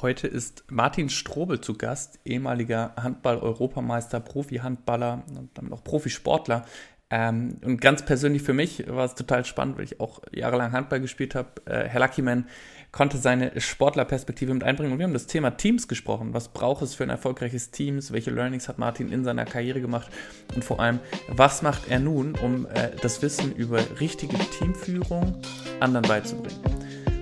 Heute ist Martin Strobel zu Gast, ehemaliger Handball-Europameister, Profi-Handballer und dann auch Profisportler. Ähm, und ganz persönlich für mich war es total spannend, weil ich auch jahrelang Handball gespielt habe. Äh, Herr Luckyman konnte seine Sportlerperspektive mit einbringen und wir haben das Thema Teams gesprochen. Was braucht es für ein erfolgreiches Team? Welche Learnings hat Martin in seiner Karriere gemacht? Und vor allem, was macht er nun, um äh, das Wissen über richtige Teamführung anderen beizubringen?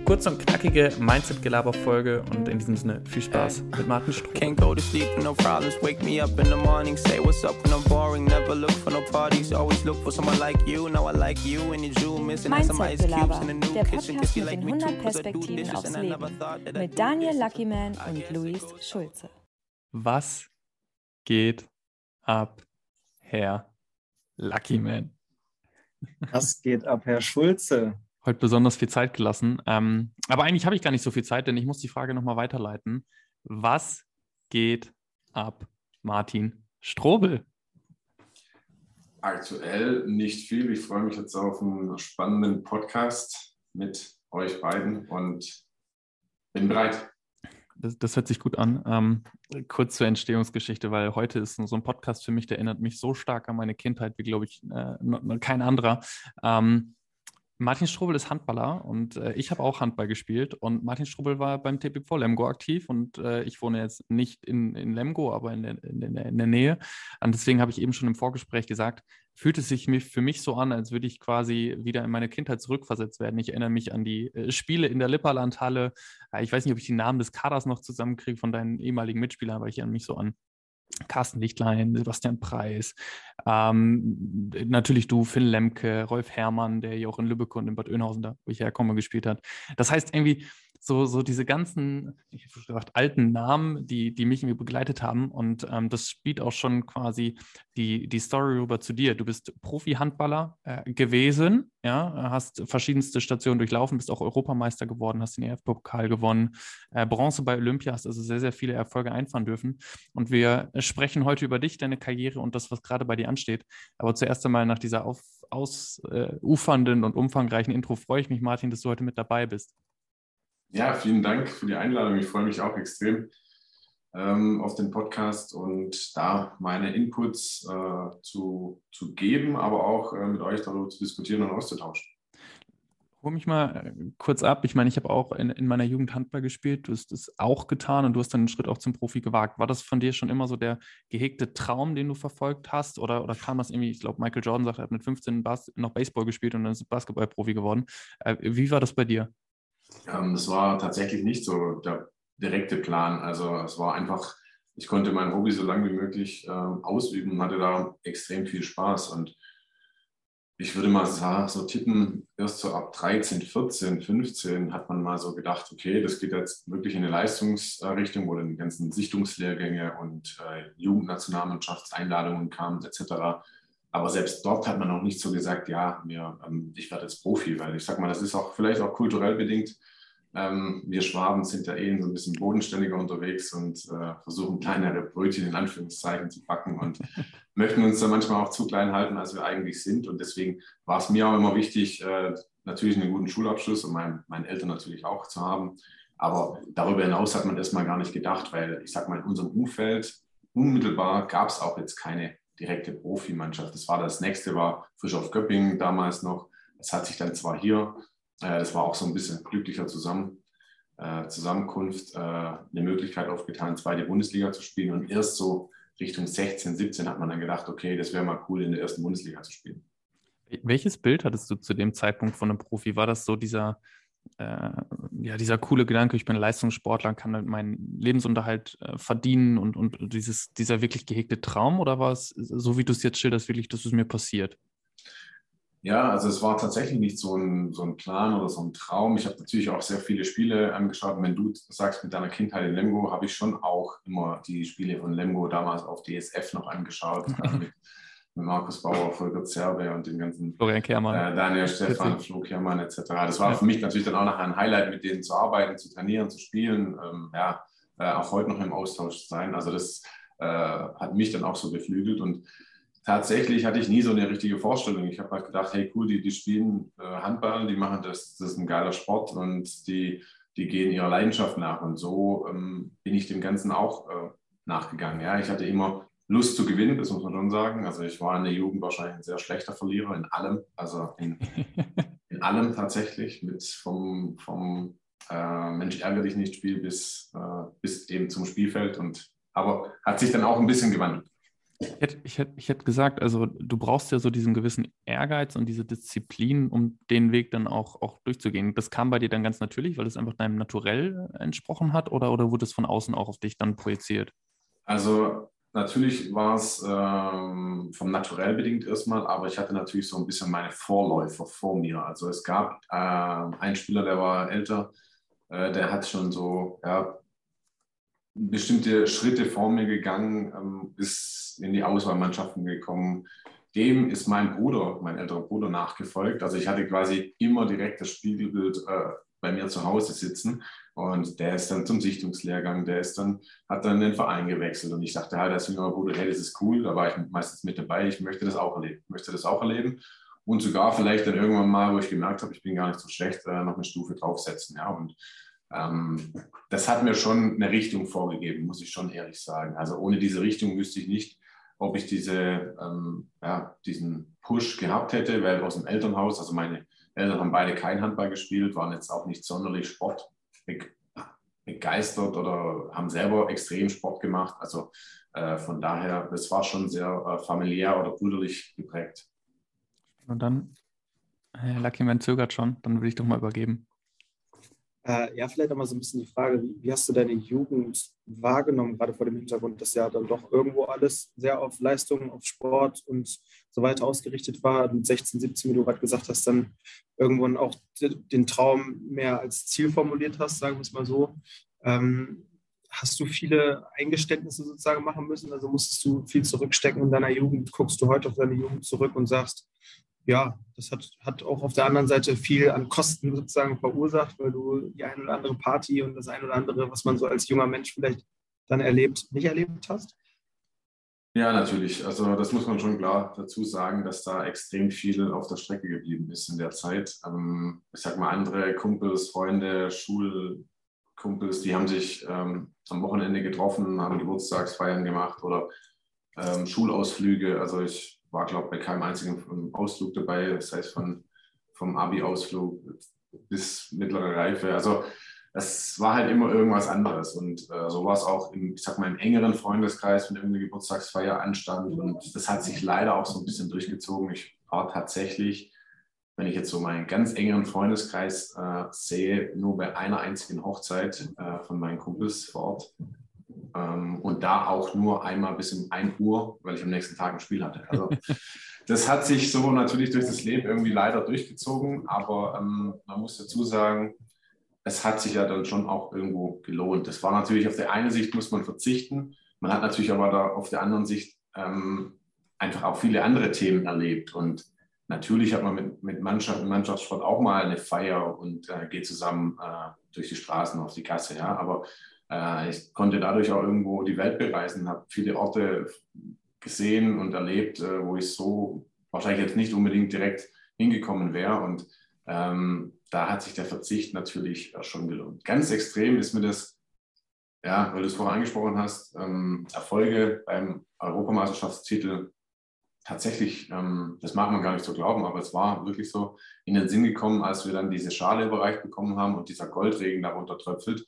Kurze und knackige Mindset-Gelaber-Folge und in diesem Sinne viel Spaß mit Martin Stroh. Can't go to sleep no problems, wake me up in the morning, say what's up when I'm boring, never look for no parties, always look for someone like you, now I like you and you Jewel missing some ice cubes in a new kitchen, kiss you like me too, cause I do dishes and I never thought that Mit Daniel Luckyman und Luis Schulze. Was geht ab, Herr Luckyman? Was geht ab, Herr Schulze? Heute besonders viel Zeit gelassen. Ähm, aber eigentlich habe ich gar nicht so viel Zeit, denn ich muss die Frage nochmal weiterleiten. Was geht ab, Martin Strobel? Aktuell nicht viel. Ich freue mich jetzt auf einen spannenden Podcast mit euch beiden und bin bereit. Das, das hört sich gut an. Ähm, kurz zur Entstehungsgeschichte, weil heute ist so ein Podcast für mich, der erinnert mich so stark an meine Kindheit wie, glaube ich, äh, kein anderer. Ähm, Martin Strobel ist Handballer und äh, ich habe auch Handball gespielt und Martin Strobel war beim TPV Lemgo aktiv und äh, ich wohne jetzt nicht in, in Lemgo, aber in der, in der, in der Nähe. Und deswegen habe ich eben schon im Vorgespräch gesagt, fühlt es sich für mich so an, als würde ich quasi wieder in meine Kindheit zurückversetzt werden. Ich erinnere mich an die äh, Spiele in der Lipperlandhalle. Äh, ich weiß nicht, ob ich die Namen des Kaders noch zusammenkriege von deinen ehemaligen Mitspielern, aber ich erinnere mich so an Carsten Lichtlein, Sebastian Preis, ähm, natürlich du, Finn Lemke, Rolf Herrmann, der hier auch in Lübeck und in Bad Oeynhausen, da wo ich herkomme, gespielt hat. Das heißt irgendwie, so, so diese ganzen, ich habe gesagt, alten Namen, die, die mich irgendwie begleitet haben. Und ähm, das spielt auch schon quasi die, die Story rüber zu dir. Du bist Profi-Handballer äh, gewesen, ja, hast verschiedenste Stationen durchlaufen, bist auch Europameister geworden, hast den EF-Pokal gewonnen, äh, Bronze bei Olympia, hast also sehr, sehr viele Erfolge einfahren dürfen. Und wir sprechen heute über dich, deine Karriere und das, was gerade bei dir ansteht. Aber zuerst einmal nach dieser ausufernden äh, und umfangreichen Intro freue ich mich, Martin, dass du heute mit dabei bist. Ja, vielen Dank für die Einladung. Ich freue mich auch extrem ähm, auf den Podcast und da meine Inputs äh, zu, zu geben, aber auch äh, mit euch darüber zu diskutieren und auszutauschen. Hol mich mal äh, kurz ab. Ich meine, ich habe auch in, in meiner Jugend Handball gespielt. Du hast es auch getan und du hast dann den Schritt auch zum Profi gewagt. War das von dir schon immer so der gehegte Traum, den du verfolgt hast? Oder, oder kam das irgendwie, ich glaube, Michael Jordan sagt, er hat mit 15 Bas noch Baseball gespielt und dann ist Basketballprofi geworden. Äh, wie war das bei dir? Ähm, das war tatsächlich nicht so der direkte Plan. Also es war einfach, ich konnte mein Hobby so lange wie möglich ähm, ausüben und hatte da extrem viel Spaß. Und ich würde mal so tippen, erst so ab 13, 14, 15 hat man mal so gedacht, okay, das geht jetzt wirklich in eine Leistungsrichtung, wo dann die ganzen Sichtungslehrgänge und äh, Jugendnationalmannschaftseinladungen kamen etc. Aber selbst dort hat man noch nicht so gesagt, ja, mir, ähm, ich werde jetzt Profi, weil ich sage mal, das ist auch vielleicht auch kulturell bedingt. Ähm, wir Schwaben sind ja eh so ein bisschen bodenständiger unterwegs und äh, versuchen kleinere Brötchen in Anführungszeichen zu backen und möchten uns da manchmal auch zu klein halten, als wir eigentlich sind. Und deswegen war es mir auch immer wichtig, äh, natürlich einen guten Schulabschluss und mein, meinen Eltern natürlich auch zu haben. Aber darüber hinaus hat man erstmal gar nicht gedacht, weil ich sage mal, in unserem Umfeld unmittelbar gab es auch jetzt keine direkte Profimannschaft. Das war das nächste, war frisch auf Göppingen damals noch. Es hat sich dann zwar hier, äh, das war auch so ein bisschen glücklicher zusammen, äh, Zusammenkunft, äh, eine Möglichkeit aufgetan, zweite Bundesliga zu spielen. Und erst so Richtung 16, 17 hat man dann gedacht, okay, das wäre mal cool, in der ersten Bundesliga zu spielen. Welches Bild hattest du zu dem Zeitpunkt von einem Profi? War das so dieser äh, ja, dieser coole Gedanke, ich bin Leistungssportler, kann halt meinen Lebensunterhalt äh, verdienen und, und dieses, dieser wirklich gehegte Traum oder war es, so wie du es jetzt schilderst, wirklich, dass es mir passiert? Ja, also es war tatsächlich nicht so ein, so ein Plan oder so ein Traum. Ich habe natürlich auch sehr viele Spiele angeschaut. Und wenn du sagst, mit deiner Kindheit in Lemgo, habe ich schon auch immer die Spiele von Lemgo damals auf DSF noch angeschaut. mit mit Markus Bauer, Volker Zerbe und den ganzen Florian Kehrmann. Äh, Daniel Stefan, Flo Kehrmann etc. Das war ja. für mich natürlich dann auch nachher ein Highlight, mit denen zu arbeiten, zu trainieren, zu spielen, ähm, ja, äh, auch heute noch im Austausch zu sein. Also das äh, hat mich dann auch so beflügelt und tatsächlich hatte ich nie so eine richtige Vorstellung. Ich habe halt gedacht, hey cool, die, die spielen äh, Handball, die machen das, das ist ein geiler Sport und die die gehen ihrer Leidenschaft nach. Und so ähm, bin ich dem Ganzen auch äh, nachgegangen. Ja, ich hatte immer Lust zu gewinnen, das muss man schon sagen. Also ich war in der Jugend wahrscheinlich ein sehr schlechter Verlierer in allem, also in, in allem tatsächlich, mit vom, vom äh, Mensch ärgere dich nicht Spiel bis, äh, bis eben zum Spielfeld. Und aber hat sich dann auch ein bisschen gewandelt. Ich hätte, ich, hätte, ich hätte gesagt, also du brauchst ja so diesen gewissen Ehrgeiz und diese Disziplin, um den Weg dann auch, auch durchzugehen. Das kam bei dir dann ganz natürlich, weil es einfach deinem Naturell entsprochen hat oder, oder wurde es von außen auch auf dich dann projiziert? Also natürlich war es ähm, vom Naturell bedingt erstmal, aber ich hatte natürlich so ein bisschen meine Vorläufer vor mir. Also es gab äh, einen Spieler, der war älter, äh, der hat schon so ja, bestimmte Schritte vor mir gegangen, ähm, ist in die Auswahlmannschaften gekommen. Dem ist mein Bruder, mein älterer Bruder, nachgefolgt. Also ich hatte quasi immer direkt das Spiegelbild äh, bei mir zu Hause sitzen. Und der ist dann zum Sichtungslehrgang, der ist dann, hat dann den Verein gewechselt. Und ich dachte, halt, als jüngerer Bruder, hey, das ist cool, da war ich meistens mit dabei, ich möchte das auch erleben, möchte das auch erleben. Und sogar vielleicht dann irgendwann mal, wo ich gemerkt habe, ich bin gar nicht so schlecht, äh, noch eine Stufe draufsetzen. Ja, und ähm, das hat mir schon eine Richtung vorgegeben, muss ich schon ehrlich sagen. Also ohne diese Richtung wüsste ich nicht, ob ich diese, ähm, ja, diesen Push gehabt hätte, weil aus dem Elternhaus, also meine Eltern haben beide kein Handball gespielt, waren jetzt auch nicht sonderlich sportbegeistert oder haben selber extrem Sport gemacht. Also äh, von daher, das war schon sehr äh, familiär oder brüderlich geprägt. Und dann, Herr Luckyman zögert schon, dann will ich doch mal übergeben. Äh, ja, vielleicht auch mal so ein bisschen die Frage, wie, wie, hast du deine Jugend wahrgenommen, gerade vor dem Hintergrund, dass ja dann doch irgendwo alles sehr auf Leistung, auf Sport und so weiter ausgerichtet war. Mit 16, 17, wie du gerade gesagt hast, dann irgendwann auch den Traum mehr als Ziel formuliert hast, sagen wir es mal so. Ähm, hast du viele Eingeständnisse sozusagen machen müssen? Also musstest du viel zurückstecken in deiner Jugend? Guckst du heute auf deine Jugend zurück und sagst, ja, das hat, hat auch auf der anderen Seite viel an Kosten sozusagen verursacht, weil du die ein oder andere Party und das ein oder andere, was man so als junger Mensch vielleicht dann erlebt, nicht erlebt hast? Ja, natürlich. Also das muss man schon klar dazu sagen, dass da extrem viel auf der Strecke geblieben ist in der Zeit. Ähm, ich sag mal, andere Kumpels, Freunde, Schulkumpels, die haben sich ähm, am Wochenende getroffen, haben Geburtstagsfeiern gemacht oder ähm, Schulausflüge. Also ich war, glaube ich, bei keinem einzigen Ausflug dabei, das heißt von, vom Abi-Ausflug bis mittlere Reife. Also es war halt immer irgendwas anderes. Und äh, so war es auch im, ich sag mal, im engeren Freundeskreis, wenn irgendeine Geburtstagsfeier anstand. Und das hat sich leider auch so ein bisschen durchgezogen. Ich war tatsächlich, wenn ich jetzt so meinen ganz engeren Freundeskreis äh, sehe, nur bei einer einzigen Hochzeit äh, von meinen Kumpels vor Ort. Ähm, und da auch nur einmal bis um 1 Uhr, weil ich am nächsten Tag ein Spiel hatte. Also das hat sich so natürlich durch das Leben irgendwie leider durchgezogen, aber ähm, man muss dazu sagen, es hat sich ja dann schon auch irgendwo gelohnt. Das war natürlich auf der einen Sicht muss man verzichten, man hat natürlich aber da auf der anderen Sicht ähm, einfach auch viele andere Themen erlebt und natürlich hat man mit, mit Mannschaft, Mannschaftssport auch mal eine Feier und äh, geht zusammen äh, durch die Straßen auf die Gasse, ja, aber ich konnte dadurch auch irgendwo die Welt bereisen, habe viele Orte gesehen und erlebt, äh, wo ich so wahrscheinlich jetzt nicht unbedingt direkt hingekommen wäre. Und ähm, da hat sich der Verzicht natürlich schon gelohnt. Ganz extrem ist mir das, ja, weil du es vorher angesprochen hast, ähm, Erfolge beim Europameisterschaftstitel tatsächlich, ähm, das mag man gar nicht so glauben, aber es war wirklich so in den Sinn gekommen, als wir dann diese Schale überreicht bekommen haben und dieser Goldregen darunter tröpfelt.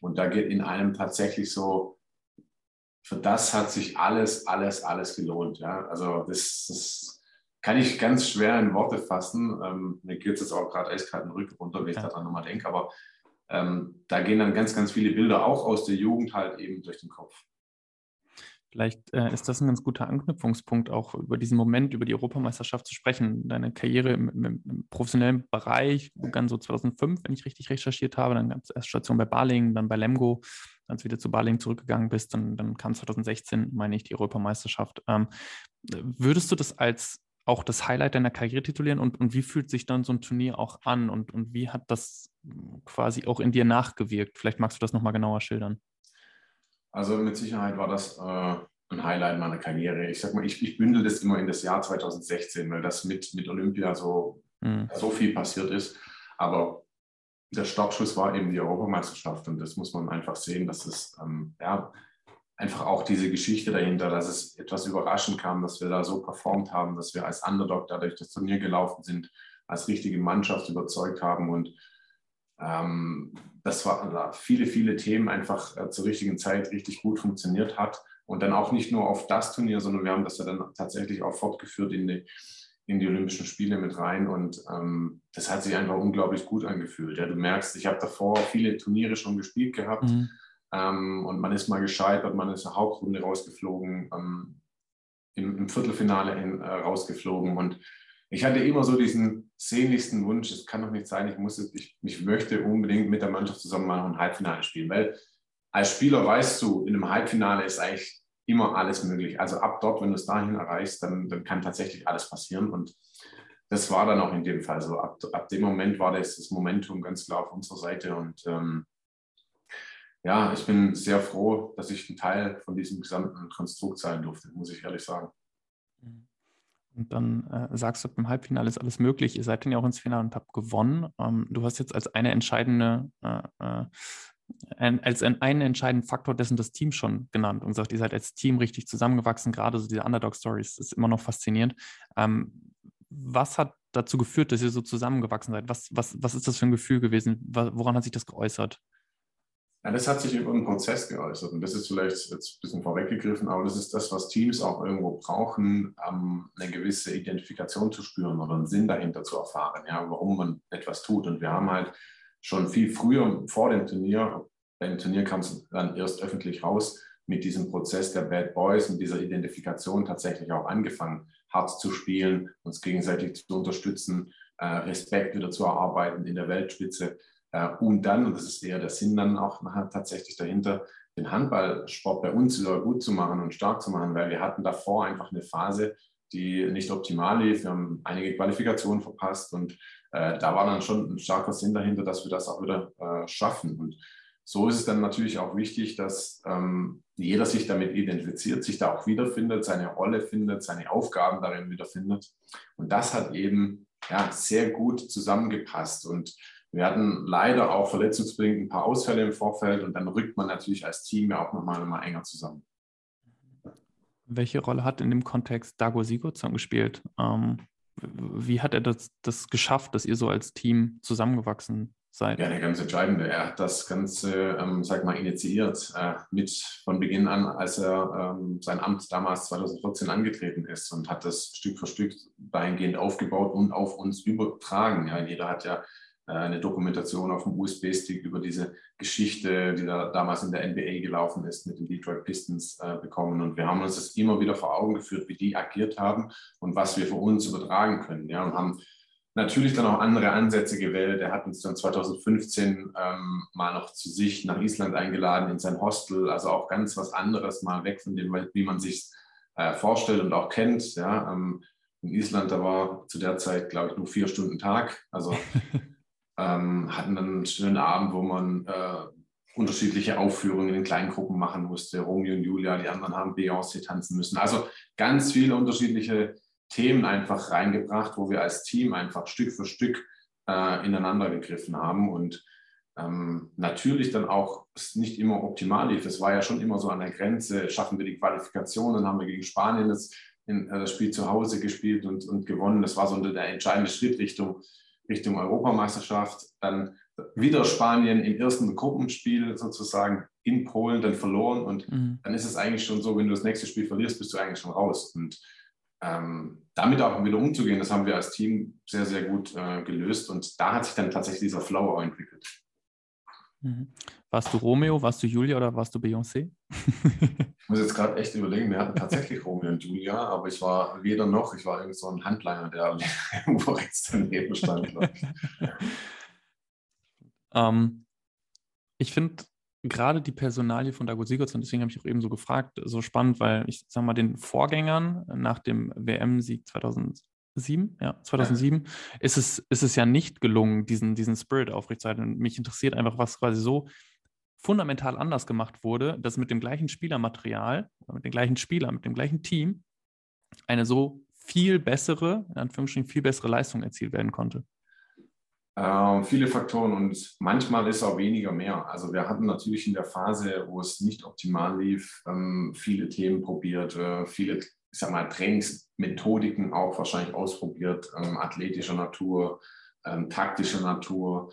Und da geht in einem tatsächlich so, für das hat sich alles, alles, alles gelohnt. Ja? Also das, das kann ich ganz schwer in Worte fassen. Ähm, mir geht es jetzt auch gerade eiskalt den Rücken runter, wenn ich ja. daran nochmal denke. Aber ähm, da gehen dann ganz, ganz viele Bilder auch aus der Jugend halt eben durch den Kopf. Vielleicht äh, ist das ein ganz guter Anknüpfungspunkt, auch über diesen Moment, über die Europameisterschaft zu sprechen. Deine Karriere im, im, im professionellen Bereich begann so 2005, wenn ich richtig recherchiert habe. Dann gab es erst Station bei Barling, dann bei Lemgo. Als du wieder zu Barling zurückgegangen bist, dann, dann kam 2016, meine ich, die Europameisterschaft. Ähm, würdest du das als auch das Highlight deiner Karriere titulieren und, und wie fühlt sich dann so ein Turnier auch an und, und wie hat das quasi auch in dir nachgewirkt? Vielleicht magst du das nochmal genauer schildern. Also mit Sicherheit war das äh, ein Highlight meiner Karriere. Ich sag mal, ich, ich bündel das immer in das Jahr 2016, weil das mit, mit Olympia so, mhm. so viel passiert ist. Aber der Startschuss war eben die Europameisterschaft und das muss man einfach sehen, dass es ähm, ja, einfach auch diese Geschichte dahinter, dass es etwas überraschend kam, dass wir da so performt haben, dass wir als Underdog dadurch das Turnier gelaufen sind, als richtige Mannschaft überzeugt haben und das war viele, viele Themen einfach äh, zur richtigen Zeit richtig gut funktioniert hat und dann auch nicht nur auf das Turnier, sondern wir haben das ja dann tatsächlich auch fortgeführt in die, in die Olympischen Spiele mit rein und ähm, das hat sich einfach unglaublich gut angefühlt. Ja, du merkst, ich habe davor viele Turniere schon gespielt gehabt. Mhm ähm, und man ist mal gescheitert, man ist in der Hauptrunde rausgeflogen, ähm, im, im, Viertelfinale hin, äh, rausgeflogen. Und ich hatte immer so diesen sehnlichsten Wunsch, es kann doch nicht sein, ich, muss, ich, ich möchte unbedingt mit der Mannschaft zusammen mal ein Halbfinale spielen. Weil als Spieler weißt du, in einem Halbfinale ist eigentlich immer alles möglich. Also ab dort, wenn du es dahin erreichst, dann, dann kann tatsächlich alles passieren. Und das war dann auch in dem Fall so. Ab, ab dem Moment war das, das Momentum ganz klar auf unserer Seite. Und ähm, ja, ich bin sehr froh, dass ich ein Teil von diesem gesamten Konstrukt sein durfte, muss ich ehrlich sagen. Und dann äh, sagst du, im Halbfinale ist alles möglich. Ihr seid dann ja auch ins Finale und habt gewonnen. Ähm, du hast jetzt als eine entscheidende, äh, äh, ein, als ein, einen entscheidenden Faktor dessen das Team schon genannt und gesagt, ihr seid als Team richtig zusammengewachsen. Gerade so diese Underdog-Stories ist immer noch faszinierend. Ähm, was hat dazu geführt, dass ihr so zusammengewachsen seid? Was, was, was ist das für ein Gefühl gewesen? Woran hat sich das geäußert? Ja, das hat sich über einen Prozess geäußert und das ist vielleicht jetzt ein bisschen vorweggegriffen, aber das ist das, was Teams auch irgendwo brauchen, um eine gewisse Identifikation zu spüren oder einen Sinn dahinter zu erfahren, ja, warum man etwas tut. Und wir haben halt schon viel früher vor dem Turnier, beim Turnier kam es dann erst öffentlich raus, mit diesem Prozess der Bad Boys, mit dieser Identifikation tatsächlich auch angefangen, hart zu spielen, uns gegenseitig zu unterstützen, äh, Respekt wieder zu erarbeiten in der Weltspitze und dann, und das ist eher der Sinn dann auch tatsächlich dahinter, den Handballsport bei uns wieder gut zu machen und stark zu machen, weil wir hatten davor einfach eine Phase, die nicht optimal lief. Wir haben einige Qualifikationen verpasst und äh, da war dann schon ein starker Sinn dahinter, dass wir das auch wieder äh, schaffen. Und so ist es dann natürlich auch wichtig, dass ähm, jeder sich damit identifiziert, sich da auch wiederfindet, seine Rolle findet, seine Aufgaben darin wiederfindet. Und das hat eben ja, sehr gut zusammengepasst. Und wir hatten leider auch verletzungsbedingt ein paar Ausfälle im Vorfeld und dann rückt man natürlich als Team ja auch nochmal immer enger zusammen. Welche Rolle hat in dem Kontext Dago Sigurdsson gespielt? Ähm, wie hat er das, das geschafft, dass ihr so als Team zusammengewachsen seid? Ja, der ganz entscheidende. Er hat das Ganze, ähm, sag mal, initiiert äh, mit von Beginn an, als er ähm, sein Amt damals 2014 angetreten ist und hat das Stück für Stück dahingehend aufgebaut und auf uns übertragen. Ja, jeder hat ja eine Dokumentation auf dem USB-Stick über diese Geschichte, die da damals in der NBA gelaufen ist, mit den Detroit Pistons äh, bekommen. Und wir haben uns das immer wieder vor Augen geführt, wie die agiert haben und was wir für uns übertragen können. Ja, und haben natürlich dann auch andere Ansätze gewählt. Er hat uns dann 2015 ähm, mal noch zu sich nach Island eingeladen in sein Hostel, also auch ganz was anderes, mal weg von dem, wie man sich äh, vorstellt und auch kennt. Ja, ähm, in Island, da war zu der Zeit, glaube ich, nur vier Stunden Tag. Also ähm, hatten dann einen schönen Abend, wo man äh, unterschiedliche Aufführungen in kleinen Gruppen machen musste. Romeo und Julia, die anderen haben Beyoncé tanzen müssen. Also ganz viele unterschiedliche Themen einfach reingebracht, wo wir als Team einfach Stück für Stück äh, ineinander gegriffen haben und ähm, natürlich dann auch nicht immer optimal lief. Es war ja schon immer so an der Grenze, schaffen wir die Qualifikation, dann haben wir gegen Spanien das, in, äh, das Spiel zu Hause gespielt und, und gewonnen. Das war so der entscheidende Schritt Richtung Richtung Europameisterschaft. Dann wieder Spanien im ersten Gruppenspiel sozusagen in Polen dann verloren. Und mhm. dann ist es eigentlich schon so, wenn du das nächste Spiel verlierst, bist du eigentlich schon raus. Und ähm, damit auch wieder umzugehen, das haben wir als Team sehr, sehr gut äh, gelöst. Und da hat sich dann tatsächlich dieser Flow auch entwickelt. Mhm. Warst du Romeo, warst du Julia oder warst du Beyoncé? Ich muss jetzt gerade echt überlegen, wir hatten tatsächlich Romeo und Julia, aber ich war weder noch, ich war irgend so ein Handlanger, der irgendwo rechts daneben stand. ähm, ich finde gerade die Personalie von Dago Sigurdsson, deswegen habe ich auch eben so gefragt, so spannend, weil ich sage mal, den Vorgängern nach dem WM-Sieg 2000 2007, ja, 2007, ja. Ist, es, ist es ja nicht gelungen, diesen, diesen Spirit aufrechtzuerhalten. Und mich interessiert einfach, was quasi so fundamental anders gemacht wurde, dass mit dem gleichen Spielermaterial, mit den gleichen Spielern, mit dem gleichen Team eine so viel bessere, in Anführungsstrichen viel bessere Leistung erzielt werden konnte. Ähm, viele Faktoren und manchmal ist auch weniger mehr. Also wir hatten natürlich in der Phase, wo es nicht optimal lief, ähm, viele Themen probiert, äh, viele, ich sag mal, Trainingsmethodiken auch wahrscheinlich ausprobiert, ähm, athletischer Natur, ähm, taktischer Natur.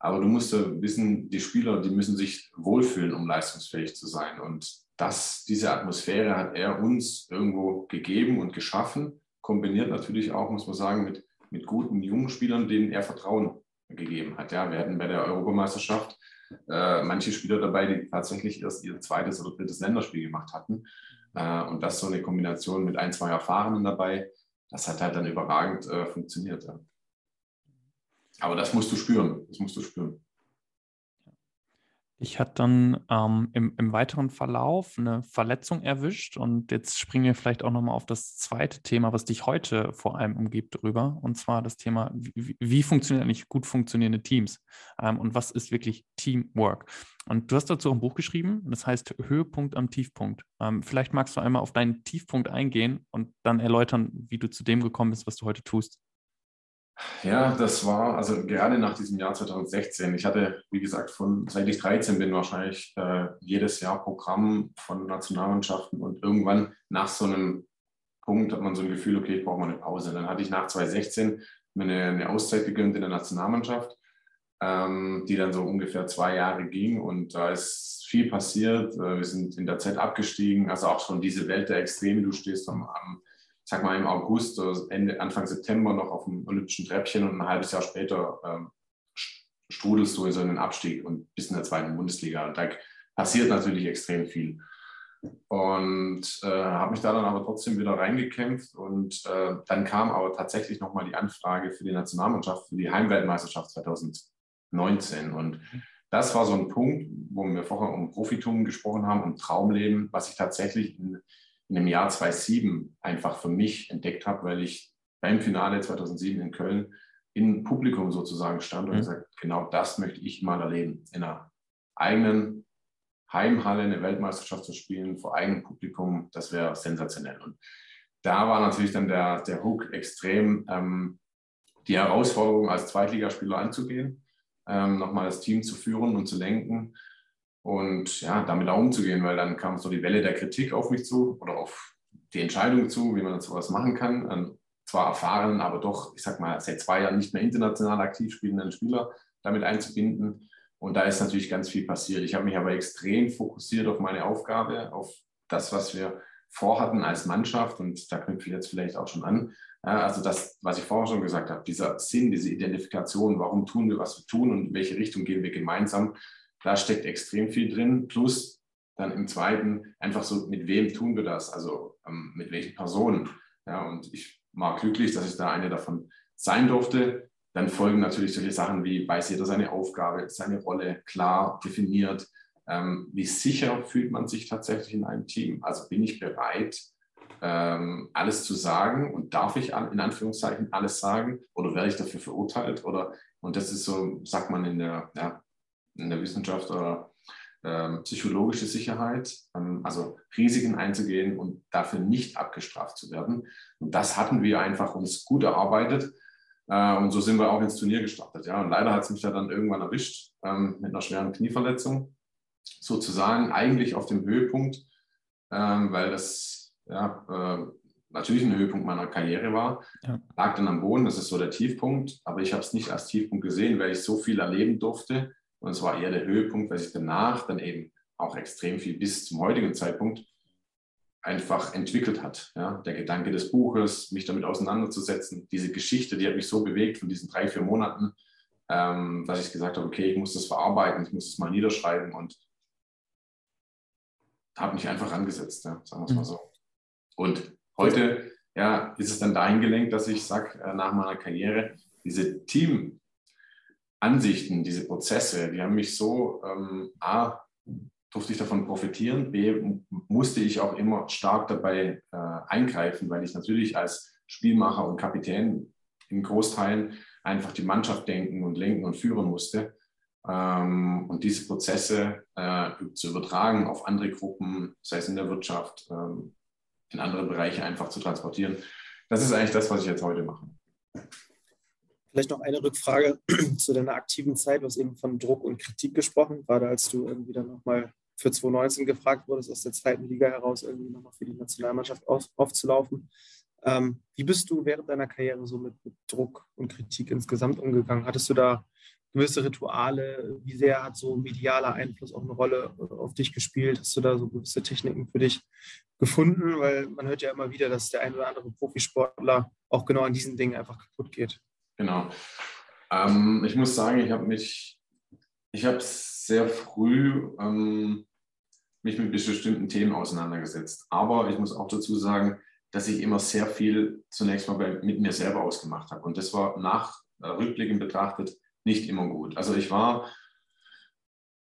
Aber du musst ja wissen, die Spieler, die müssen sich wohlfühlen, um leistungsfähig zu sein. Und das, diese Atmosphäre hat er uns irgendwo gegeben und geschaffen, kombiniert natürlich auch, muss man sagen, mit mit guten jungen Spielern, denen er Vertrauen gegeben hat. Ja, wir hatten bei der Europameisterschaft äh, manche Spieler dabei, die tatsächlich erst ihr zweites oder drittes Länderspiel gemacht hatten. Äh, und das so eine Kombination mit ein, zwei Erfahrenen dabei, das hat halt dann überragend äh, funktioniert. Ja. Aber das musst du spüren. Das musst du spüren. Ich hatte dann ähm, im, im, weiteren Verlauf eine Verletzung erwischt und jetzt springen wir vielleicht auch nochmal auf das zweite Thema, was dich heute vor allem umgibt, drüber. Und zwar das Thema, wie, wie funktionieren eigentlich gut funktionierende Teams ähm, und was ist wirklich Teamwork? Und du hast dazu ein Buch geschrieben, das heißt Höhepunkt am Tiefpunkt. Ähm, vielleicht magst du einmal auf deinen Tiefpunkt eingehen und dann erläutern, wie du zu dem gekommen bist, was du heute tust. Ja, das war also gerade nach diesem Jahr 2016. Ich hatte, wie gesagt, von seit ich 13 bin wahrscheinlich äh, jedes Jahr Programm von Nationalmannschaften und irgendwann nach so einem Punkt hat man so ein Gefühl, okay, ich brauche mal eine Pause. Dann hatte ich nach 2016 mir eine, eine Auszeit gegönnt in der Nationalmannschaft, ähm, die dann so ungefähr zwei Jahre ging und da ist viel passiert. Äh, wir sind in der Zeit abgestiegen, also auch schon diese Welt der Extreme. Du stehst am, am sag mal im August, Ende, Anfang September noch auf dem olympischen Treppchen und ein halbes Jahr später ähm, strudelst du in so einen Abstieg und bist in der zweiten Bundesliga. Und da passiert natürlich extrem viel. Und äh, habe mich da dann aber trotzdem wieder reingekämpft. Und äh, dann kam aber tatsächlich nochmal die Anfrage für die Nationalmannschaft, für die Heimweltmeisterschaft 2019. Und das war so ein Punkt, wo wir vorher um Profitum gesprochen haben, um Traumleben, was ich tatsächlich in, in dem Jahr 2007 einfach für mich entdeckt habe, weil ich beim Finale 2007 in Köln in Publikum sozusagen stand und mhm. gesagt, genau das möchte ich mal erleben, in einer eigenen Heimhalle eine Weltmeisterschaft zu spielen, vor eigenem Publikum, das wäre sensationell. Und da war natürlich dann der, der Hook extrem, ähm, die Herausforderung als Zweitligaspieler anzugehen, ähm, nochmal das Team zu führen und zu lenken und ja, damit auch umzugehen, weil dann kam so die Welle der Kritik auf mich zu oder auf die Entscheidung zu, wie man sowas machen kann. Ähm, zwar erfahren, aber doch, ich sag mal, seit zwei Jahren nicht mehr international aktiv spielenden Spieler damit einzubinden. Und da ist natürlich ganz viel passiert. Ich habe mich aber extrem fokussiert auf meine Aufgabe, auf das, was wir vorhatten als Mannschaft. Und da knüpfe ich jetzt vielleicht auch schon an. Also das, was ich vorher schon gesagt habe, dieser Sinn, diese Identifikation, warum tun wir, was wir tun und in welche Richtung gehen wir gemeinsam, da steckt extrem viel drin. Plus dann im zweiten einfach so, mit wem tun wir das? Also ähm, mit welchen Personen? Ja, und ich war glücklich, dass ich da eine davon sein durfte. Dann folgen natürlich solche Sachen wie, weiß jeder seine Aufgabe, seine Rolle klar definiert. Ähm, wie sicher fühlt man sich tatsächlich in einem Team? Also bin ich bereit, ähm, alles zu sagen und darf ich in Anführungszeichen alles sagen oder werde ich dafür verurteilt? Oder, und das ist so, sagt man in der, ja, in der Wissenschaft oder ähm, psychologische Sicherheit, ähm, also Risiken einzugehen und dafür nicht abgestraft zu werden. Und das hatten wir einfach uns gut erarbeitet. Äh, und so sind wir auch ins Turnier gestartet. Ja. Und leider hat es mich ja dann irgendwann erwischt ähm, mit einer schweren Knieverletzung. Sozusagen eigentlich auf dem Höhepunkt, ähm, weil das ja, äh, natürlich ein Höhepunkt meiner Karriere war. Ja. Lag dann am Boden, das ist so der Tiefpunkt. Aber ich habe es nicht als Tiefpunkt gesehen, weil ich so viel erleben durfte und es war eher der Höhepunkt, weil sich danach dann eben auch extrem viel bis zum heutigen Zeitpunkt einfach entwickelt hat. Ja? Der Gedanke des Buches, mich damit auseinanderzusetzen, diese Geschichte, die hat mich so bewegt von diesen drei, vier Monaten, ähm, dass ich gesagt habe, okay, ich muss das verarbeiten, ich muss es mal niederschreiben und habe mich einfach angesetzt, ja? sagen wir es mal mhm. so. Und heute ja, ist es dann dahin gelenkt, dass ich sage, äh, nach meiner Karriere, diese Team, Ansichten, diese Prozesse, die haben mich so, ähm, A, durfte ich davon profitieren, B, musste ich auch immer stark dabei äh, eingreifen, weil ich natürlich als Spielmacher und Kapitän in Großteilen einfach die Mannschaft denken und lenken und führen musste. Ähm, und diese Prozesse äh, zu übertragen auf andere Gruppen, sei es in der Wirtschaft, ähm, in andere Bereiche einfach zu transportieren. Das ist eigentlich das, was ich jetzt heute mache. Vielleicht noch eine Rückfrage zu deiner aktiven Zeit. Du hast eben von Druck und Kritik gesprochen, gerade als du irgendwie dann nochmal für 2019 gefragt wurdest, aus der zweiten Liga heraus irgendwie nochmal für die Nationalmannschaft auf, aufzulaufen. Ähm, wie bist du während deiner Karriere so mit, mit, Druck und Kritik insgesamt umgegangen? Hattest du da gewisse Rituale? Wie sehr hat so medialer Einfluss auch eine Rolle auf dich gespielt? Hast du da so gewisse Techniken für dich gefunden? Weil man hört ja immer wieder, dass der ein oder andere Profisportler auch genau an diesen Dingen einfach kaputt geht. Genau. Ähm, ich muss sagen, ich habe mich, ich habe sehr früh ähm, mich mit bestimmten Themen auseinandergesetzt. Aber ich muss auch dazu sagen, dass ich immer sehr viel zunächst mal bei, mit mir selber ausgemacht habe. Und das war nach äh, rückblickend betrachtet nicht immer gut. Also ich war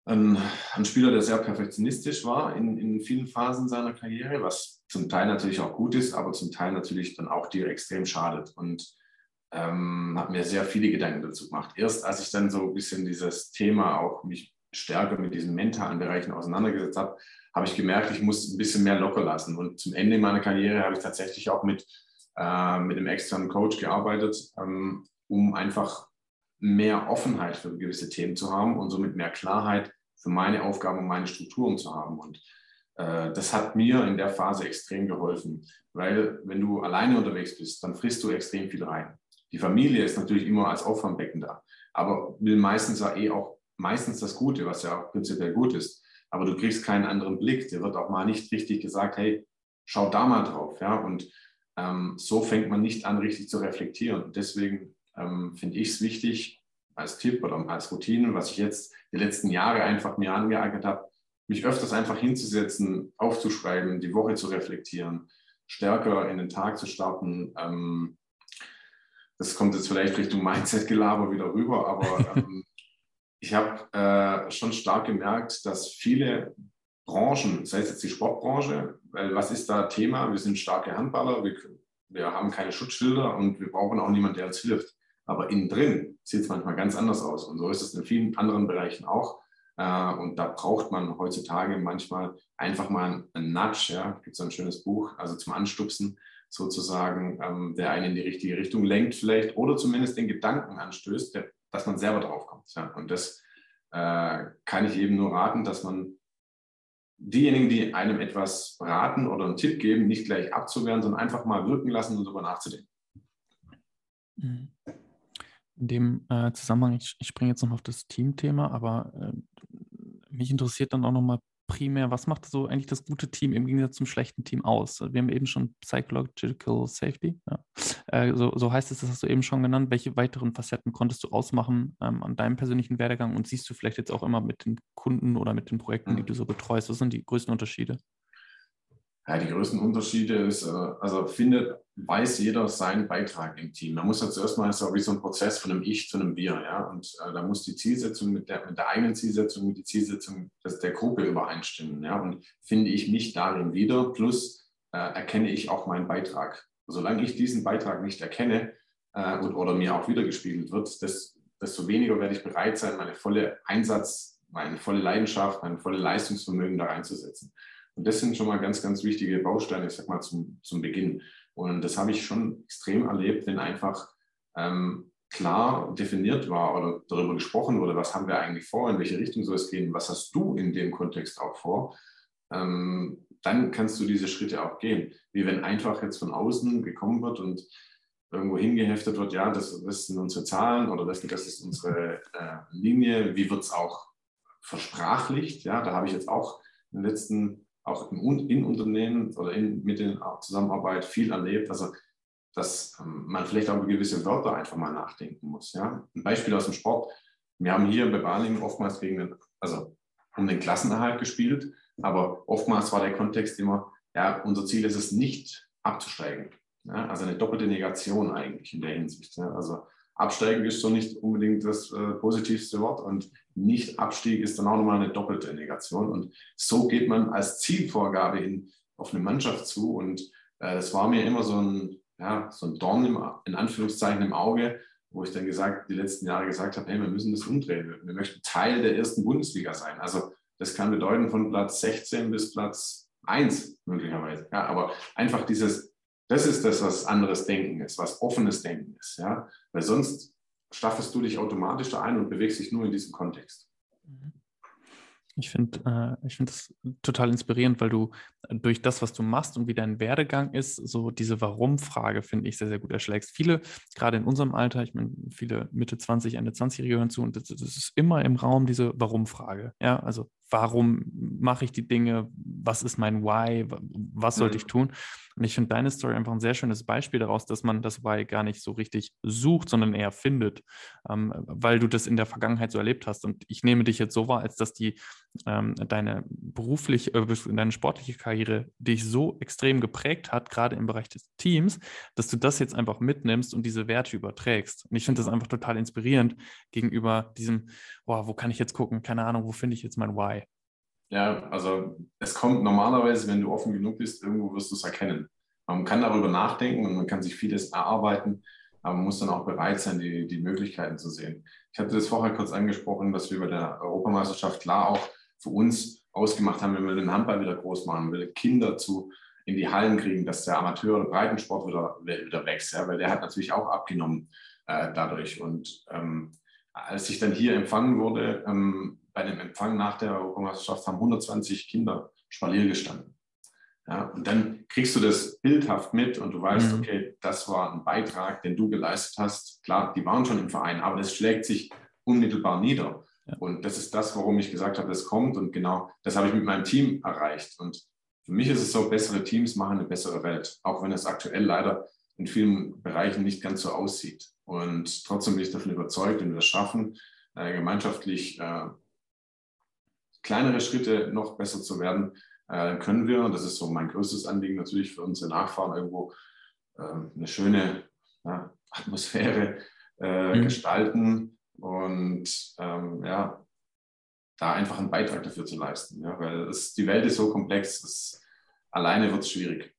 ein, ein, Spieler, der sehr perfektionistisch war in, in vielen Phasen seiner Karriere, was zum Teil natürlich auch gut ist, aber zum Teil natürlich dann auch dir extrem schadet. Und ähm, habe mir sehr viele Gedanken dazu gemacht. Erst als ich dann so ein bisschen dieses Thema auch mich stärker mit diesen mentalen Bereichen auseinandergesetzt habe, habe ich gemerkt, ich muss ein bisschen mehr locker lassen. Und zum Ende meiner Karriere habe ich tatsächlich auch mit, äh, mit einem externen Coach gearbeitet, ähm, um einfach mehr Offenheit für gewisse Themen zu haben und somit mehr Klarheit für meine Aufgaben und meine Strukturen zu haben. Und äh, das hat mir in der Phase extrem geholfen, weil wenn du alleine unterwegs bist, dann frisst du extrem viel rein. Die Familie ist natürlich immer als Auffangbecken da, aber will meistens ja eh auch meistens das Gute, was ja auch prinzipiell gut ist aber du kriegst keinen anderen Blick. Dir wird auch mal nicht richtig gesagt, hey, schau da mal drauf. Ja? Und ähm, so fängt man nicht an, richtig zu reflektieren. Deswegen ähm, finde ich es wichtig, als Tipp oder als Routine, was ich jetzt die letzten Jahre einfach mir angeeignet habe, mich öfters einfach hinzusetzen, aufzuschreiben, die Woche zu reflektieren, stärker in den Tag zu starten. Ähm, das kommt jetzt vielleicht Richtung Mindset-Gelaber wieder rüber, aber ähm, ich habe äh, schon stark gemerkt, dass viele Branchen, sei es jetzt die Sportbranche, weil was ist da Thema? Wir sind starke Handballer, wir, wir haben keine Schutzschilder und wir brauchen auch niemanden, der uns hilft. Aber innen drin sieht es manchmal ganz anders aus. Und so ist es in vielen anderen Bereichen auch. Äh, und da braucht man heutzutage manchmal einfach mal einen Nudge. Ja, gibt so ein schönes Buch, also zum Anstupsen sozusagen, ähm, der einen in die richtige Richtung lenkt vielleicht oder zumindest den Gedanken anstößt, der dass man selber drauf kommt. Ja. Und das äh, kann ich eben nur raten, dass man diejenigen, die einem etwas raten oder einen Tipp geben, nicht gleich abzuwehren, sondern einfach mal wirken lassen und darüber nachzudenken. Mhm. In dem äh, Zusammenhang, ich, ich springe jetzt noch auf das Teamthema, aber äh, mich interessiert dann auch nochmal primär, was macht so eigentlich das gute Team im Gegensatz zum schlechten Team aus? Wir haben eben schon Psychological Safety, ja. äh, so, so, heißt es, das hast du eben schon genannt. Welche weiteren Facetten konntest du ausmachen ähm, an deinem persönlichen Werdegang und siehst du vielleicht jetzt auch immer mit den Kunden oder mit den Projekten, die mhm. du so betreust? Was sind die größten Unterschiede? Ja, die größten Unterschiede ist, äh, also findet, weiß jeder seinen Beitrag im Team. Man muss ja zuerst mal so wie so ein Prozess von einem Ich zu einem Wir, ja. Und äh, da muss die Zielsetzung mit der, mit der eigenen Zielsetzung, mit der Zielsetzung der Gruppe übereinstimmen, ja. Und finde ich mich darin wieder, plus äh, erkenne ich auch meinen Beitrag. Solange ich diesen Beitrag nicht erkenne äh, und, oder mir auch wiedergespiegelt wird, des, desto weniger werde ich bereit sein, meine volle Einsatz, meine volle Leidenschaft, mein volle Leistungsvermögen da reinzusetzen. Und das sind schon mal ganz, ganz wichtige Bausteine, ich sag mal, zum, zum Beginn. Und das habe ich schon extrem erlebt, wenn einfach ähm, klar definiert war oder darüber gesprochen wurde, was haben wir eigentlich vor, in welche Richtung soll es gehen, was hast du in dem Kontext auch vor, ähm, dann kannst du diese Schritte auch gehen. Wie wenn einfach jetzt von außen gekommen wird und irgendwo hingeheftet wird, ja, das, das sind unsere Zahlen oder das, das ist unsere äh, Linie, wie wird es auch versprachlicht, ja, da habe ich jetzt auch in den letzten auch im, in Unternehmen oder in, mit der Zusammenarbeit viel erlebt. Also, dass ähm, man vielleicht auch über gewisse Wörter einfach mal nachdenken muss. Ja? Ein Beispiel aus dem Sport. Wir haben hier bei Balingen oftmals gegen den, also um den Klassenerhalt gespielt, aber oftmals war der Kontext immer, ja, unser Ziel ist es nicht abzusteigen. Ja? Also eine doppelte Negation eigentlich in der Hinsicht. Ja? Also Absteigen ist so nicht unbedingt das äh, positivste Wort und Nicht-Abstieg ist dann auch nochmal eine doppelte Negation. Und so geht man als Zielvorgabe in, auf eine Mannschaft zu. Und äh, das war mir immer so ein, ja, so ein Dorn im, in Anführungszeichen im Auge, wo ich dann gesagt, die letzten Jahre gesagt habe, hey, wir müssen das umdrehen. Wir möchten Teil der ersten Bundesliga sein. Also das kann bedeuten von Platz 16 bis Platz 1 möglicherweise. Ja, aber einfach dieses das ist das, was anderes Denken ist, was offenes Denken ist. Ja? Weil sonst staffelst du dich automatisch da ein und bewegst dich nur in diesem Kontext. Mhm. Ich finde äh, find das total inspirierend, weil du durch das, was du machst und wie dein Werdegang ist, so diese Warum-Frage, finde ich, sehr, sehr gut erschlägst. Viele, gerade in unserem Alter, ich meine, viele Mitte 20, Ende 20-Jährige hören zu und das, das, ist immer im Raum diese Warum-Frage. Ja, also warum mache ich die Dinge, was ist mein Why, was sollte mhm. ich tun? Und ich finde deine Story einfach ein sehr schönes Beispiel daraus, dass man das Why gar nicht so richtig sucht, sondern eher findet, ähm, weil du das in der Vergangenheit so erlebt hast. Und ich nehme dich jetzt so wahr, als dass die ähm, deine berufliche, äh, deine sportliche Karriere dich so extrem geprägt hat, gerade im Bereich des Teams, dass du das jetzt einfach mitnimmst und diese Werte überträgst. Und ich finde das einfach total inspirierend gegenüber diesem, boah, wo kann ich jetzt gucken? Keine Ahnung, wo finde ich jetzt mein Why? Ja, also es kommt normalerweise, wenn du offen genug bist, irgendwo wirst du es erkennen. Man kann darüber nachdenken und man kann sich vieles erarbeiten, aber man muss dann auch bereit sein, die, die Möglichkeiten zu sehen. Ich hatte das vorher kurz angesprochen, dass wir bei der Europameisterschaft klar auch für uns ausgemacht haben, wenn wir den Handball wieder groß machen, wenn wir Kinder zu in die Hallen kriegen, dass der Amateur- oder Breitensport wieder, wieder wächst, ja, weil der hat natürlich auch abgenommen äh, dadurch. Und ähm, als ich dann hier empfangen wurde, ähm, bei dem Empfang nach der Europameisterschaft haben 120 Kinder Spalier gestanden. Ja, und dann kriegst du das bildhaft mit und du weißt, mhm. okay, das war ein Beitrag, den du geleistet hast. Klar, die waren schon im Verein, aber das schlägt sich unmittelbar nieder. Ja. Und das ist das, warum ich gesagt habe, das kommt. Und genau das habe ich mit meinem Team erreicht. Und für mich ist es so, bessere Teams machen eine bessere Welt, auch wenn es aktuell leider in vielen Bereichen nicht ganz so aussieht. Und trotzdem bin ich davon überzeugt, wenn wir es schaffen, äh, gemeinschaftlich äh, kleinere Schritte noch besser zu werden, äh, können wir, und das ist so mein größtes Anliegen natürlich für unsere Nachfahren, irgendwo äh, eine schöne ja, Atmosphäre äh, mhm. gestalten und ähm, ja, da einfach einen Beitrag dafür zu leisten. Ja, weil es, die Welt ist so komplex, dass alleine wird es schwierig.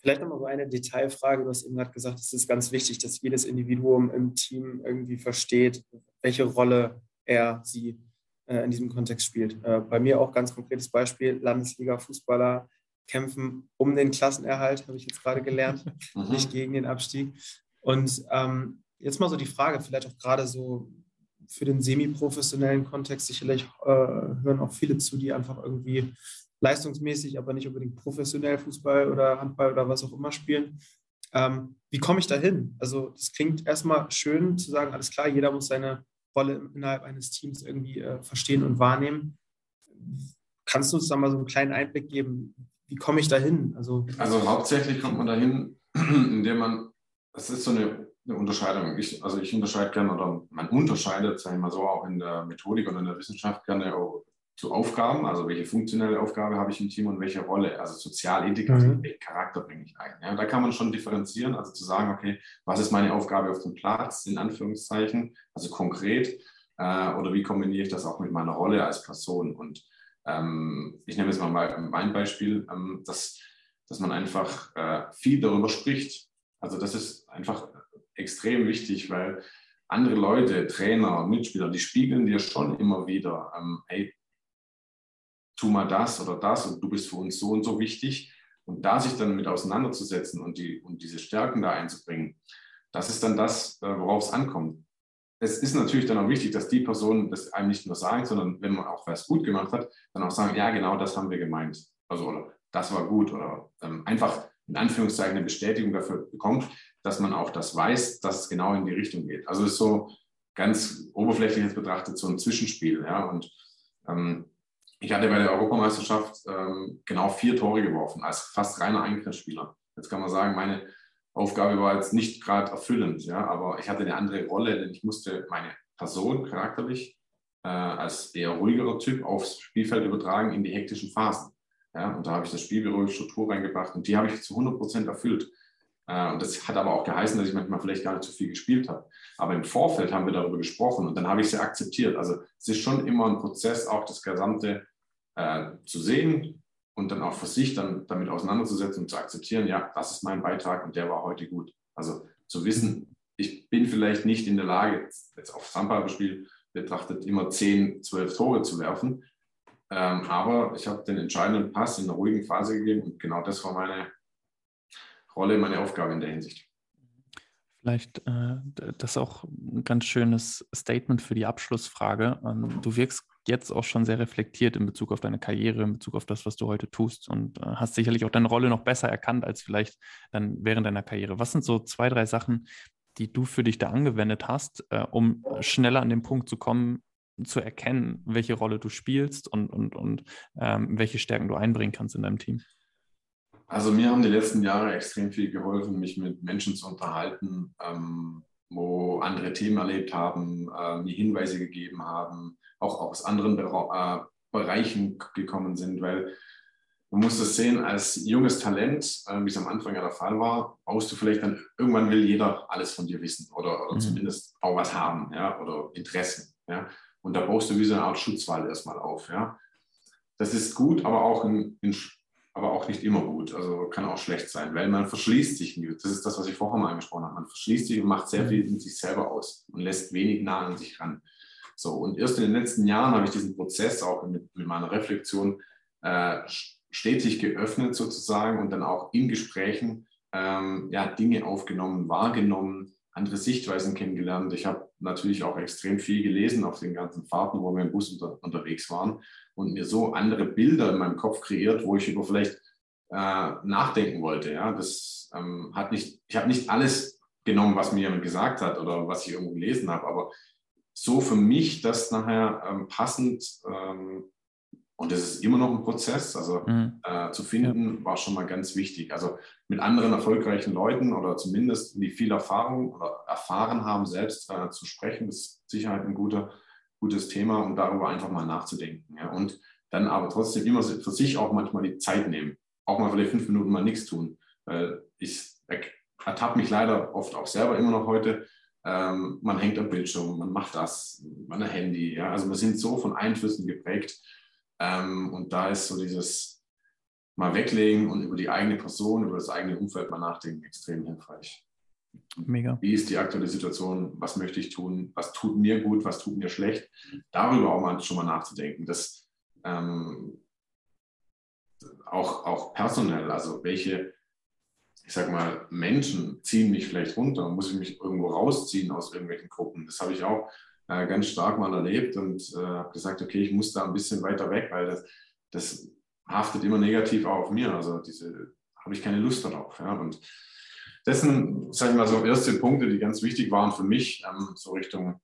Vielleicht nochmal so eine Detailfrage. Du hast eben gerade gesagt, es ist ganz wichtig, dass jedes Individuum im Team irgendwie versteht, welche Rolle er, sie äh, in diesem Kontext spielt. Äh, bei mir auch ganz konkretes Beispiel, Landesliga-Fußballer kämpfen um den Klassenerhalt, habe ich jetzt gerade gelernt, mhm. nicht gegen den Abstieg. Und ähm, jetzt mal so die Frage, vielleicht auch gerade so für den semi-professionellen Kontext, sicherlich äh, hören auch viele zu, die einfach irgendwie leistungsmäßig, aber nicht unbedingt professionell Fußball oder Handball oder was auch immer spielen. Ähm, wie komme ich da hin? Also, das klingt erstmal schön zu sagen, alles klar, jeder muss seine Rolle innerhalb eines Teams irgendwie äh, verstehen und wahrnehmen. Kannst du uns da mal so einen kleinen Einblick geben? Wie komme ich da hin? Also, also hauptsächlich kommt man dahin, indem man, das ist so eine, eine Unterscheidung. Ich, also ich unterscheide gerne oder man unterscheidet, sagen wir mal so, auch in der Methodik und in der Wissenschaft gerne zu Aufgaben, also welche funktionelle Aufgabe habe ich im Team und welche Rolle, also sozial integrativ, mhm. welchen Charakter bringe ich ein. Ja, da kann man schon differenzieren, also zu sagen, okay, was ist meine Aufgabe auf dem Platz, in Anführungszeichen, also konkret, äh, oder wie kombiniere ich das auch mit meiner Rolle als Person. Und ähm, ich nehme jetzt mal mein Beispiel, ähm, dass, dass man einfach äh, viel darüber spricht. Also das ist einfach extrem wichtig, weil andere Leute, Trainer, Mitspieler, die spiegeln dir schon immer wieder, ähm, hey, tu mal das oder das und du bist für uns so und so wichtig. Und da sich dann mit auseinanderzusetzen und, die, und diese Stärken da einzubringen, das ist dann das, äh, worauf es ankommt. Es ist natürlich dann auch wichtig, dass die Personen das einem nicht nur sagen, sondern wenn man auch was gut gemacht hat, dann auch sagen, ja, genau das haben wir gemeint. Also, oder das war gut oder ähm, einfach in Anführungszeichen eine Bestätigung dafür bekommt, dass man auch das weiß, dass es genau in die Richtung geht. Also es ist so ganz oberflächlich jetzt betrachtet so ein Zwischenspiel. Ja, und ähm, ich hatte bei der Europameisterschaft ähm, genau vier Tore geworfen, als fast reiner Eingriffsspieler. Jetzt kann man sagen, meine Aufgabe war jetzt nicht gerade erfüllend, ja, aber ich hatte eine andere Rolle, denn ich musste meine Person charakterlich äh, als eher ruhigerer Typ aufs Spielfeld übertragen in die hektischen Phasen. Ja, und da habe ich das Spielbüro, Struktur reingebracht und die habe ich zu 100 Prozent erfüllt. Äh, und das hat aber auch geheißen, dass ich manchmal vielleicht gar nicht so viel gespielt habe. Aber im Vorfeld haben wir darüber gesprochen und dann habe ich sie akzeptiert. Also es ist schon immer ein Prozess, auch das gesamte äh, zu sehen und dann auch für sich dann damit auseinanderzusetzen und zu akzeptieren, ja, das ist mein Beitrag und der war heute gut. Also zu wissen, ich bin vielleicht nicht in der Lage, jetzt auf Sandballspiel betrachtet, immer 10, 12 Tore zu werfen, ähm, aber ich habe den entscheidenden Pass in einer ruhigen Phase gegeben und genau das war meine Rolle, meine Aufgabe in der Hinsicht. Vielleicht äh, das ist auch ein ganz schönes Statement für die Abschlussfrage. Ähm, du wirkst jetzt auch schon sehr reflektiert in Bezug auf deine Karriere, in Bezug auf das, was du heute tust und äh, hast sicherlich auch deine Rolle noch besser erkannt als vielleicht dann während deiner Karriere. Was sind so zwei, drei Sachen, die du für dich da angewendet hast, äh, um schneller an den Punkt zu kommen, zu erkennen, welche Rolle du spielst und, und, und ähm, welche Stärken du einbringen kannst in deinem Team? Also mir haben die letzten Jahre extrem viel geholfen, mich mit Menschen zu unterhalten, ähm, wo andere Themen erlebt haben, äh, mir Hinweise gegeben haben, auch aus anderen Be äh, Bereichen gekommen sind, weil man muss das sehen, als junges Talent, äh, wie es am Anfang ja der Fall war, brauchst du vielleicht dann, irgendwann will jeder alles von dir wissen oder, oder mhm. zumindest auch was haben ja, oder Interessen. Ja. Und da baust du wie so eine Art Schutzwall erstmal auf. Ja. Das ist gut, aber auch in, in aber auch nicht immer gut. Also kann auch schlecht sein, weil man verschließt sich. Das ist das, was ich vorher mal angesprochen habe. Man verschließt sich und macht sehr viel in sich selber aus und lässt wenig nah an sich ran. So, und erst in den letzten Jahren habe ich diesen Prozess auch mit, mit meiner Reflexion äh, stetig geöffnet sozusagen und dann auch in Gesprächen ähm, ja, Dinge aufgenommen, wahrgenommen, andere Sichtweisen kennengelernt. Ich habe natürlich auch extrem viel gelesen auf den ganzen Fahrten, wo wir im Bus unter, unterwegs waren und mir so andere Bilder in meinem Kopf kreiert, wo ich über vielleicht äh, nachdenken wollte. Ja, das ähm, hat nicht, ich habe nicht alles genommen, was mir jemand gesagt hat oder was ich irgendwo gelesen habe, aber so für mich das nachher ähm, passend ähm, und das ist immer noch ein Prozess, also mhm. äh, zu finden, ja. war schon mal ganz wichtig. Also mit anderen erfolgreichen Leuten oder zumindest die viel Erfahrung oder erfahren haben, selbst äh, zu sprechen, ist Sicherheit ein guter gutes Thema, um darüber einfach mal nachzudenken. Ja. Und dann aber trotzdem immer für sich auch manchmal die Zeit nehmen. Auch mal vielleicht fünf Minuten mal nichts tun. Weil ich ertappe mich leider oft auch selber immer noch heute. Ähm, man hängt am Bildschirm, man macht das, man ein Handy. Ja. Also wir sind so von Einflüssen geprägt. Ähm, und da ist so dieses mal weglegen und über die eigene Person, über das eigene Umfeld mal nachdenken extrem hilfreich. Mega. Wie ist die aktuelle Situation? Was möchte ich tun? Was tut mir gut? Was tut mir schlecht? Darüber auch mal schon mal nachzudenken. Das ähm, auch, auch personell, also welche, ich sag mal, Menschen ziehen mich vielleicht runter? Muss ich mich irgendwo rausziehen aus irgendwelchen Gruppen? Das habe ich auch äh, ganz stark mal erlebt und äh, habe gesagt, okay, ich muss da ein bisschen weiter weg, weil das, das haftet immer negativ auch auf mir. Also diese habe ich keine Lust darauf. Ja? Und das sind, sage ich mal, so erste Punkte, die ganz wichtig waren für mich, ähm, so Richtung,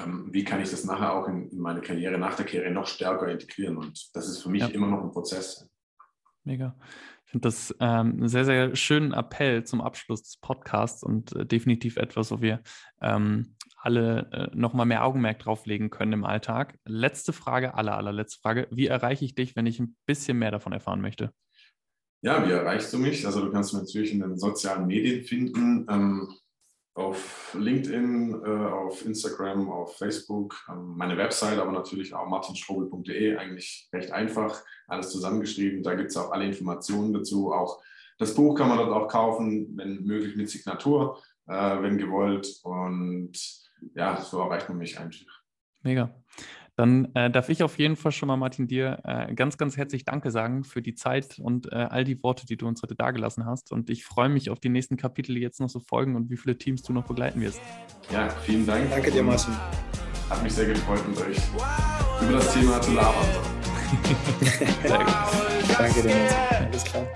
ähm, wie kann ich das nachher auch in, in, meine Karriere, nach der Karriere noch stärker integrieren. Und das ist für mich ja. immer noch ein Prozess. Mega. Ich finde das ähm, einen sehr, sehr schönen Appell zum Abschluss des Podcasts und äh, definitiv etwas, wo wir ähm, alle äh, nochmal mehr Augenmerk drauflegen können im Alltag. Letzte Frage, aller, allerletzte Frage. Wie erreiche ich dich, wenn ich ein bisschen mehr davon erfahren möchte? Ja, wie erreichst du mich? Also du kannst mich natürlich in den sozialen Medien finden, ähm, auf LinkedIn, äh, auf Instagram, auf Facebook, ähm, meine Website, aber natürlich auch martinstrobel.de, eigentlich recht einfach, alles zusammengeschrieben. Da gibt es auch alle Informationen dazu. Auch das Buch kann man dort auch kaufen, wenn möglich mit Signatur, äh, wenn gewollt. Und ja, so erreicht man mich einfach. Mega. Dann äh, darf ich auf jeden Fall schon mal, Martin, dir äh, ganz, ganz herzlich Danke sagen für die Zeit und äh, all die Worte, die du uns heute dagelassen hast. Und ich freue mich auf die nächsten Kapitel, die jetzt noch so folgen und wie viele Teams du noch begleiten wirst. Ja, vielen Dank. Danke dir, Martin. Hat mich sehr gefreut, mit euch über das Thema zu labern. Danke dir, Martin. Alles klar.